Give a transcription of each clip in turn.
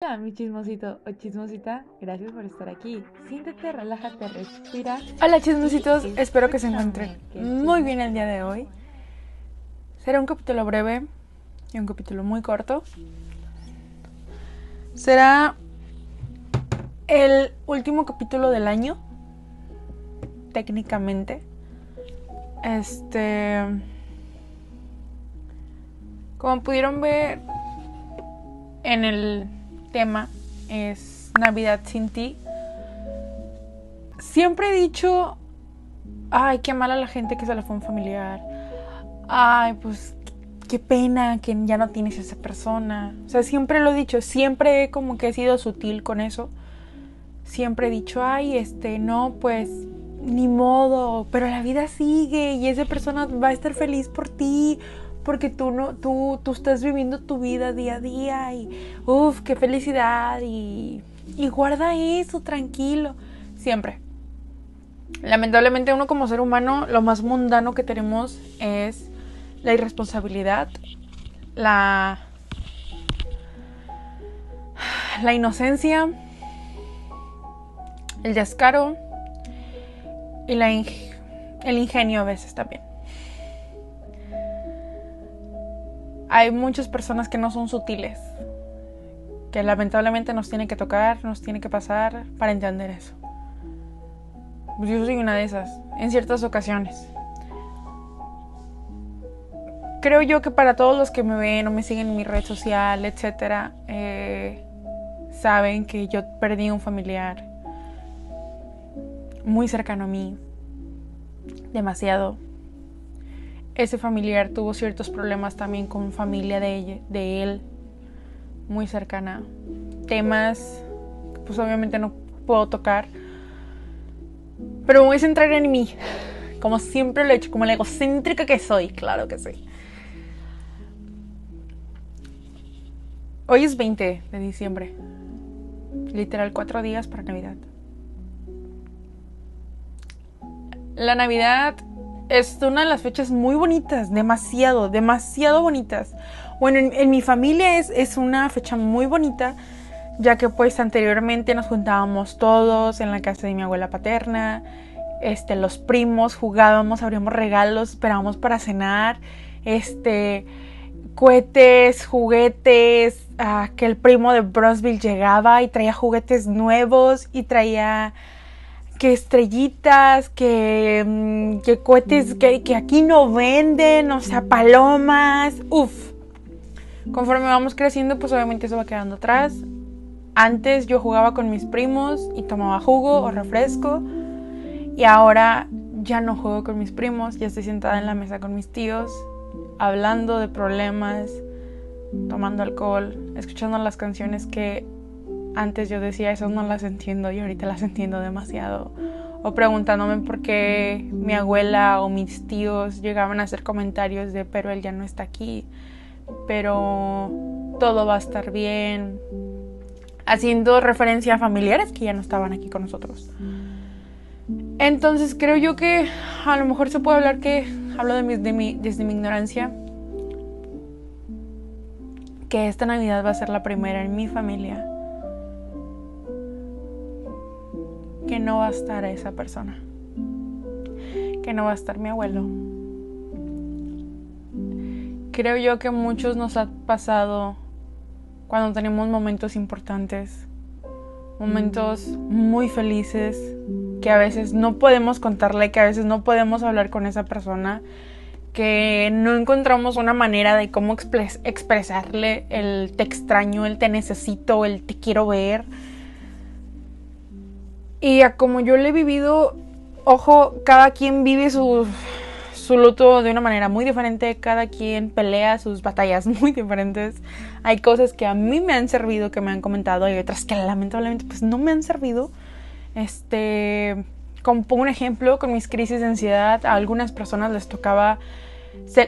Hola, mi chismosito o chismosita, gracias por estar aquí. Siéntete, relájate, respira. Hola chismositos, espero que se encuentren muy bien el día de hoy. Será un capítulo breve y un capítulo muy corto. Será el último capítulo del año, técnicamente. Este... Como pudieron ver en el es Navidad sin ti. Siempre he dicho, ay, qué mala la gente que se le fue un familiar. Ay, pues qué pena que ya no tienes esa persona. O sea, siempre lo he dicho, siempre como que he sido sutil con eso. Siempre he dicho, ay, este, no, pues ni modo, pero la vida sigue y esa persona va a estar feliz por ti porque tú no, tú, tú estás viviendo tu vida día a día y uff, qué felicidad y, y guarda eso tranquilo, siempre. Lamentablemente uno como ser humano lo más mundano que tenemos es la irresponsabilidad, la, la inocencia, el descaro y la, el ingenio a veces también. Hay muchas personas que no son sutiles, que lamentablemente nos tiene que tocar, nos tiene que pasar para entender eso. Yo soy una de esas, en ciertas ocasiones. Creo yo que para todos los que me ven o me siguen en mi red social, etcétera, eh, saben que yo perdí un familiar muy cercano a mí, demasiado ese familiar tuvo ciertos problemas también con familia de, ella, de él, muy cercana. Temas pues obviamente no puedo tocar. Pero voy a centrar en mí, como siempre lo he hecho, como la egocéntrica que soy, claro que sí. Hoy es 20 de diciembre, literal cuatro días para Navidad. La Navidad es una de las fechas muy bonitas, demasiado, demasiado bonitas. Bueno, en, mi familia es, es, una fecha muy bonita, ya que pues anteriormente nos juntábamos todos en la casa de mi abuela paterna, este, los primos, jugábamos, abríamos regalos, esperábamos para cenar, este, cohetes, juguetes, ah, que el primo de Brosville llegaba y traía juguetes nuevos y traía que estrellitas, que, mm, que cohetes que, que, aquí no venden, o sea, palomas, uff. Conforme vamos creciendo, pues obviamente eso va quedando atrás. Antes yo jugaba con mis primos y tomaba jugo o refresco. Y ahora ya no juego con mis primos, ya estoy sentada en la mesa con mis tíos, hablando de problemas, tomando alcohol, escuchando las canciones que antes yo decía, eso no las entiendo y ahorita las entiendo demasiado. O preguntándome por qué mi abuela o mis tíos llegaban a hacer comentarios de, pero él ya no está aquí, pero todo va a estar bien. Haciendo referencia a familiares que ya no estaban aquí con nosotros. Entonces creo yo que a lo mejor se puede hablar que hablo de mi, desde mi ignorancia, que esta Navidad va a ser la primera en mi familia no va a estar esa persona, que no va a estar mi abuelo. Creo yo que muchos nos ha pasado cuando tenemos momentos importantes, momentos muy felices, que a veces no podemos contarle, que a veces no podemos hablar con esa persona, que no encontramos una manera de cómo expresarle el te extraño, el te necesito, el te quiero ver y a como yo le he vivido, ojo, cada quien vive su, su luto de una manera muy diferente, cada quien pelea sus batallas muy diferentes. Hay cosas que a mí me han servido, que me han comentado, y otras que lamentablemente pues no me han servido. Este, como un ejemplo, con mis crisis de ansiedad, a algunas personas les tocaba,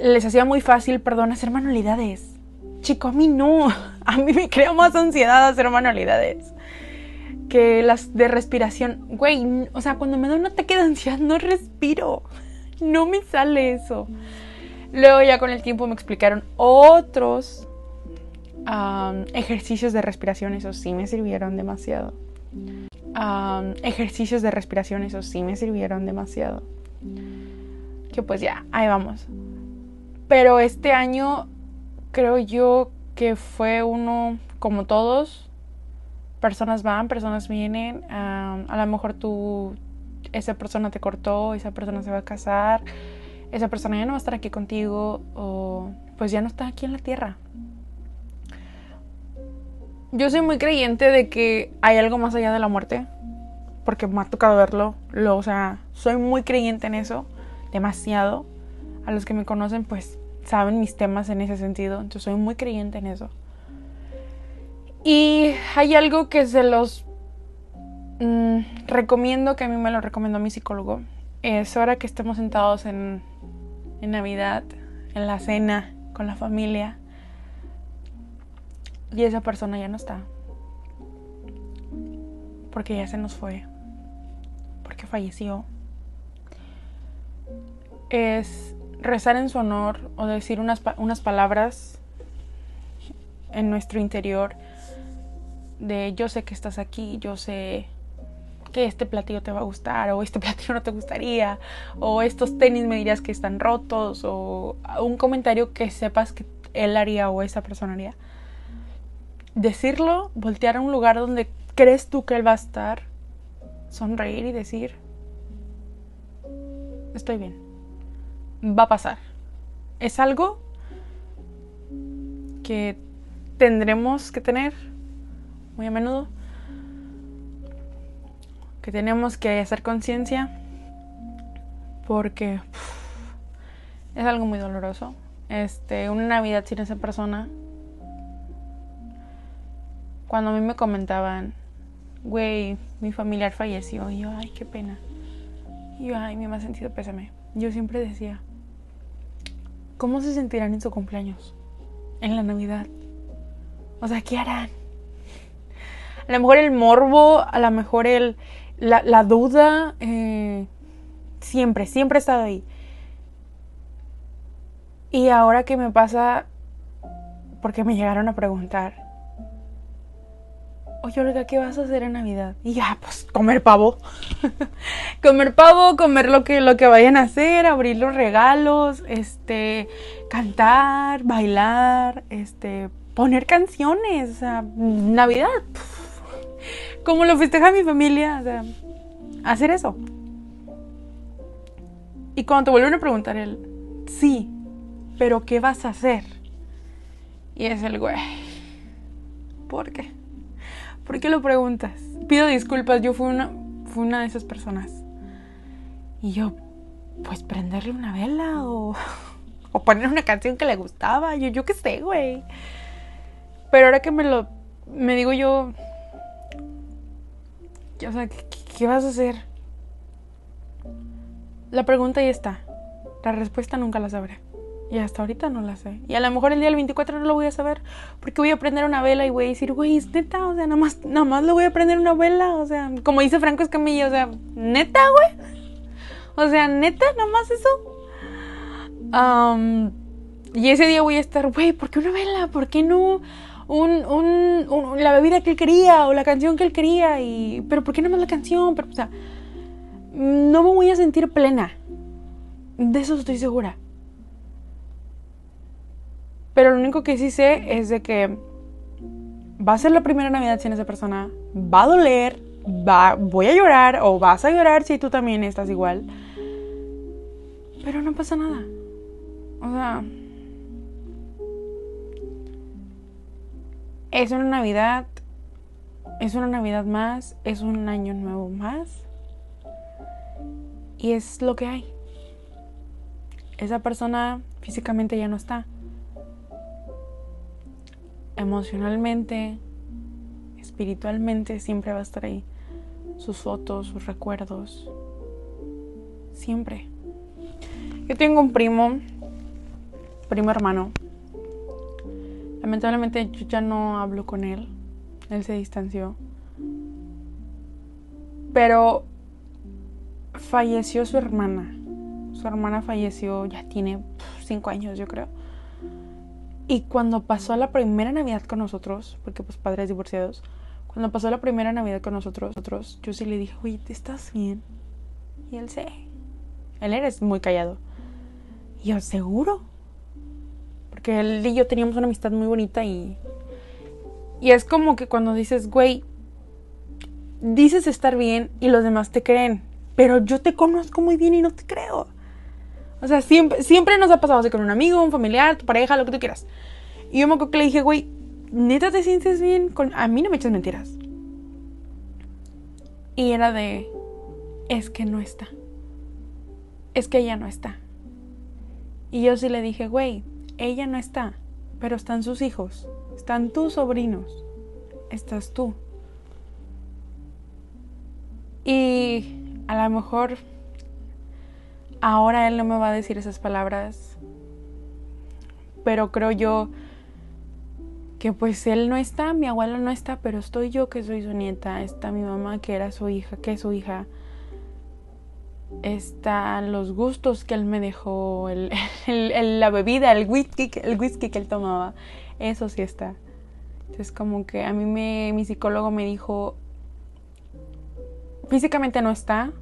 les hacía muy fácil, perdón, hacer manualidades. Chico, a mí no, a mí me crea más ansiedad hacer manualidades que las de respiración, güey, o sea, cuando me da un ataque de ansiedad no respiro, no me sale eso. Luego ya con el tiempo me explicaron otros ejercicios de respiración, eso sí me sirvieron demasiado. Ejercicios de respiración, eso sí me sirvieron demasiado. Que pues ya, ahí vamos. Pero este año creo yo que fue uno como todos. Personas van, personas vienen. a lo mejor tú, esa persona te cortó, esa persona se va a casar, esa persona ya no va a estar aquí contigo o pues ya no está aquí en la tierra. Yo soy muy creyente de que hay algo más allá de la muerte, porque me ha tocado verlo. Lo, o sea, soy muy creyente en eso, demasiado. A los que me conocen, pues saben mis temas en ese sentido, entonces soy muy creyente en eso. Y hay algo que se los mm, recomiendo, que a mí me lo recomendó mi psicólogo. Es ahora que estemos sentados en, en Navidad, en la cena, con la familia y esa persona ya no está. Porque ya se nos fue. Porque falleció. Es rezar en su honor o decir unas, unas palabras en nuestro interior de yo sé que estás aquí, yo sé que este platillo te va a gustar o este platillo no te gustaría o estos tenis me dirías que están rotos o un comentario que sepas que él haría o esa persona haría decirlo, voltear a un lugar donde crees tú que él va a estar, sonreír y decir, estoy bien, va a pasar. Es algo que tendremos que tener muy a menudo, que tenemos que hacer conciencia, porque es algo muy doloroso. Este, una Navidad sin esa persona cuando a mí me comentaban, güey, mi familiar falleció, y yo, ay, qué pena. Y yo, ay, me ha sentido pésame. Yo siempre decía, ¿cómo se sentirán en su cumpleaños? En la Navidad. O sea, ¿qué harán? A lo mejor el morbo, a lo mejor el, la, la duda, eh, siempre, siempre he estado ahí. Y ahora que me pasa, porque me llegaron a preguntar, oye Olga, ¿qué vas a hacer en Navidad? Y ya, pues comer pavo. comer pavo, comer lo que, lo que vayan a hacer, abrir los regalos, este, cantar, bailar, este, poner canciones, o sea, Navidad. Como lo festeja mi familia, o sea, hacer eso. Y cuando te vuelven a preguntar él, sí, pero ¿qué vas a hacer? Y es el güey. ¿Por qué? ¿Por qué lo preguntas? Pido disculpas, yo fui una, fui una de esas personas. Y yo, pues prenderle una vela o, o poner una canción que le gustaba. Yo, yo qué sé, güey. Pero ahora que me lo, me digo yo, o sea, ¿qué, vas a hacer? La pregunta ya está. La respuesta nunca la sabré. Y hasta ahorita no la sé. Y a lo mejor el día del 24 no lo voy a saber. Porque voy a prender una vela y voy a decir, güey, es neta. O sea, nada más, nada más le voy a prender una vela. O sea, como dice Franco Escamilla, o sea, neta, güey. O sea, neta, nada más eso. Y ese día voy a estar, güey, ¿por qué una vela? ¿Por qué no un, un- la bebida que él quería o la canción que él quería? Y, pero ¿por qué no más la canción? Pero, o sea, no me voy a sentir plena. De eso estoy segura. Pero lo único que sí sé es de que va a ser la primera Navidad sin esa persona. Va a doler. Va, voy a llorar o vas a llorar si tú también estás igual. Pero no pasa nada. O sea... Es una Navidad. Es una Navidad más. Es un año nuevo más. Y es lo que hay. Esa persona físicamente ya no está emocionalmente, espiritualmente, siempre va a estar ahí. Sus fotos, sus recuerdos. Siempre. Yo tengo un primo, primo hermano. Lamentablemente yo ya no hablo con él. Él se distanció. Pero falleció su hermana. Su hermana falleció, ya tiene cinco años, yo creo. Y cuando pasó la primera Navidad con nosotros, porque pues padres divorciados, cuando pasó la primera Navidad con nosotros, nosotros yo sí le dije, oye, ¿estás bien? Y él sí. Él era muy callado. Y yo, ¿seguro? Porque él y yo teníamos una amistad muy bonita y... Y es como que cuando dices, güey, dices estar bien y los demás te creen, pero yo te conozco muy bien y no te creo. O sea, siempre, siempre nos ha pasado así con un amigo, un familiar, tu pareja, lo que tú quieras. Y yo me acuerdo que le dije, güey, ¿neta te sientes bien? Con... A mí no me echas mentiras. Y era de, es que no está. Es que ella no está. Y yo sí le dije, güey, ella no está, pero están sus hijos, están tus sobrinos, estás tú. Y a lo mejor ahora él no me va a decir esas palabras, pero creo yo que pues él no está, mi abuela no está, pero estoy yo que soy su nieta, está mi mamá que era su hija, que es su hija, están los gustos que él me dejó, el, la bebida, el whisky, el whisky que él tomaba, eso sí está. Entonces como que a mí me, mi psicólogo me dijo, físicamente no está,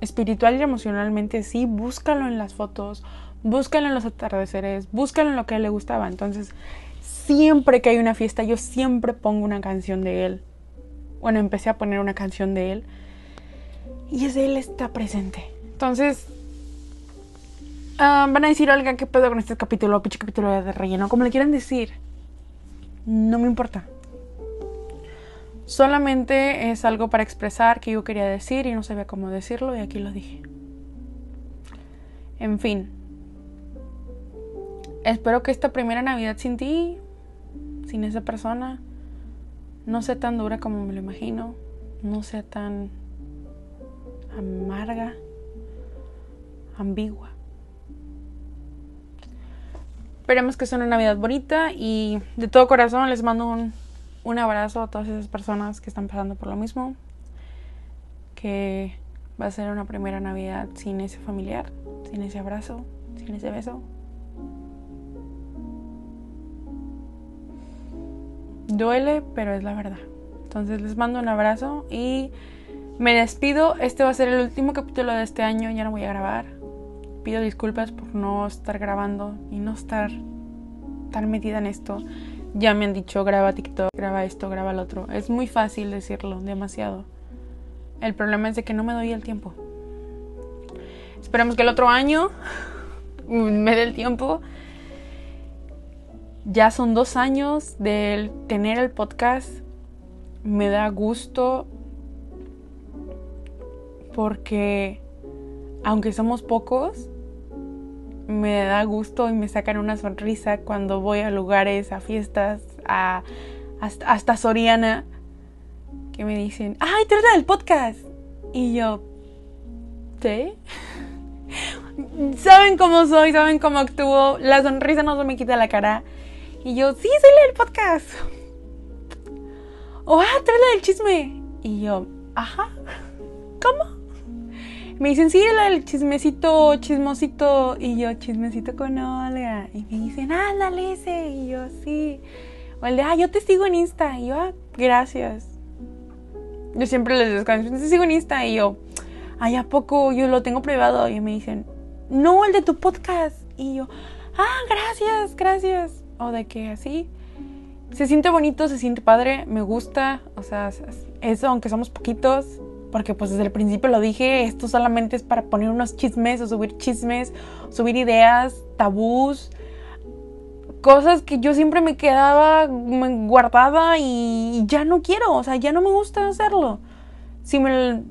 espiritual y emocionalmente sí, búscalo en las fotos, búscalo en los atardeceres, búscalo en lo que a él le gustaba. Entonces, siempre que hay una fiesta, yo siempre pongo una canción de él. Bueno, empecé a poner una canción de él. Y es él está presente. Entonces, ah, van a decir, Olga, ¿qué pedo con este capítulo? Pinche capítulo de relleno. Como le quieran decir. No me importa. Solamente es algo para expresar que yo quería decir y no sabía cómo decirlo y aquí lo dije. En fin. Espero que esta primera Navidad sin ti, sin esa persona, no sea tan dura como me lo imagino, no sea tan amarga, ambigua. Esperemos que sea una Navidad bonita y de todo corazón les mando un un abrazo a todas esas personas que están pasando por lo mismo. Que va a ser una primera Navidad sin ese familiar, sin ese abrazo, sin ese beso. Duele, pero es la verdad. Entonces les mando un abrazo y me despido. Este va a ser el último capítulo de este año, ya no voy a grabar. Pido disculpas por no estar grabando y no estar tan metida en esto. Ya me han dicho, graba TikTok, graba esto, graba lo otro. Es muy fácil decirlo, demasiado. El problema es de que no me doy el tiempo. Esperemos que el otro año me dé el tiempo. Ya son dos años de tener el podcast. Me da gusto porque aunque somos pocos, me da gusto y me sacan una sonrisa cuando voy a lugares, a fiestas, a, hasta, Soriana, que me dicen, ¡ay, trata del podcast! Y yo, ¿sí? saben cómo soy, saben cómo actúo, la sonrisa no se me quita la cara. Y yo, sí, soy la del podcast. O, ah, trata del chisme. Y yo, ajá, ¿cómo? Me dicen, sí, el chismecito, chismosito. Y yo, chismecito con Olga. Y me dicen, ándale ese. Y yo, sí. O el de, ah, yo te sigo en Insta. Y yo, ah, gracias. Yo siempre les descanso, te sigo en Insta. Y yo, ay, ¿a poco? Yo lo tengo privado. Y me dicen, no, el de tu podcast. Y yo, ah, gracias, gracias. O de que así. Se siente bonito, se siente padre, me gusta. O sea, eso, aunque somos poquitos, porque pues desde el principio lo dije, esto solamente es para poner unos chismes o subir chismes, subir ideas, tabús, cosas que yo siempre me quedaba guardada y ya no quiero, o sea, ya no me gusta hacerlo. Si me,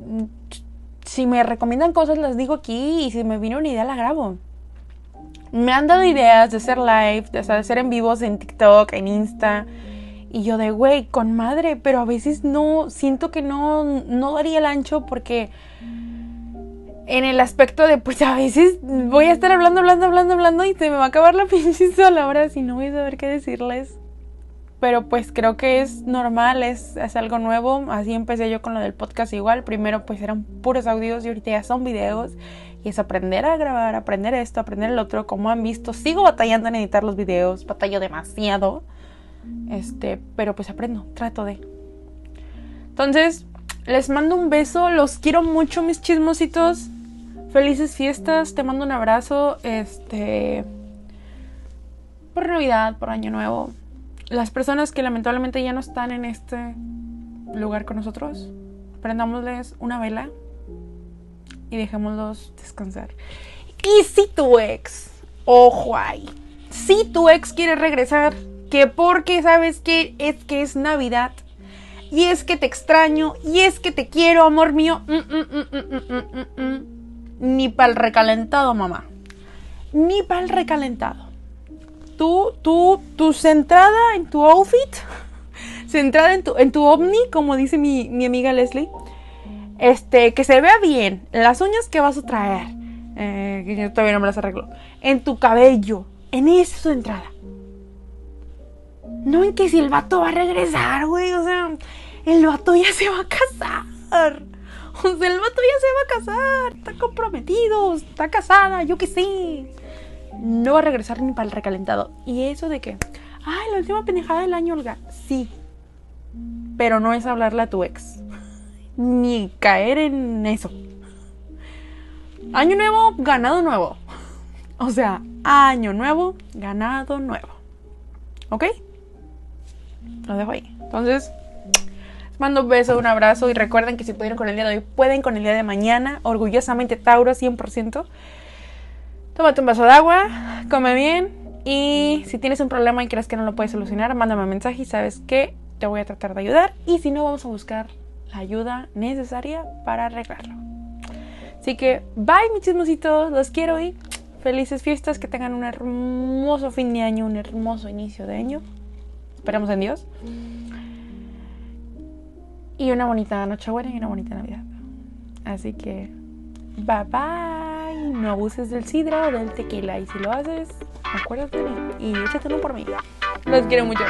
si me recomiendan cosas las digo aquí y si me viene una idea la grabo. Me han dado ideas de hacer live, de hacer en vivos en TikTok, en Insta. Y yo de, güey, con madre, pero a veces no, siento que no, no daría el ancho porque en el aspecto de, pues a veces voy a estar hablando, hablando, hablando, hablando y se me va a acabar la pinche ahora si no voy a saber qué decirles. pero pues creo que es normal, es, es, algo nuevo. Así empecé yo con lo del podcast igual. Primero pues eran puros audios y ahorita ya son videos. Y es aprender a grabar, aprender esto, aprender el otro. Como han visto, sigo batallando en editar los videos, batallo demasiado. Este, pero pues aprendo, trato de. Entonces, les mando un beso, los quiero mucho mis chismositos. Felices fiestas, te mando un abrazo. Este por Navidad, por Año Nuevo las personas que lamentablemente ya no están en este lugar con nosotros, prendámosles una vela y dejémoslos descansar. Y si tu ex, ojo ahí, si tu ex quiere regresar, que porque sabes que es que es Navidad, y es que te extraño, y es que te quiero, amor mío, mm, mm, mm, ni para el recalentado, mamá, ni para el recalentado. Tú, tú, tu centrada en tu outfit, centrada en tu, en tu ovni, como dice mi, amiga Leslie, este, que se vea bien, las uñas que vas a traer, eh, que yo todavía no me las arreglo, en tu cabello, en esa es tu entrada. No en que si el vato va a regresar, güey, o sea, el vato ya se va a casar. O sea, el vato ya se va a casar, está comprometido, está casada, yo que sé no va a regresar ni para el recalentado. Y eso de que, ay, la última pendejada del año, Olga. Sí. Pero no es hablarle a tu ex. Ni caer en eso. Año nuevo, ganado nuevo. O sea, año nuevo, ganado nuevo. ¿Ok? Lo dejo ahí. Entonces, les mando un beso, un abrazo y recuerden que si pudieron con el día de hoy, pueden con el día de mañana. Orgullosamente Tauro, 100%. Tómate un vaso de agua, come bien y si tienes un problema y crees que no lo puedes solucionar, mándame un mensaje y sabes que te voy a tratar de ayudar y si no, vamos a buscar la ayuda necesaria para arreglarlo. Así que, bye mis chismositos, los quiero y felices fiestas, que tengan un hermoso fin de año, un hermoso inicio de año. Esperamos en Dios. Y una bonita Nochebuena y una bonita Navidad. Así que, bye bye no abuses del sidra o del tequila. Y si lo haces, acuérdate de mí y échatelo por mí. Los quiero mucho.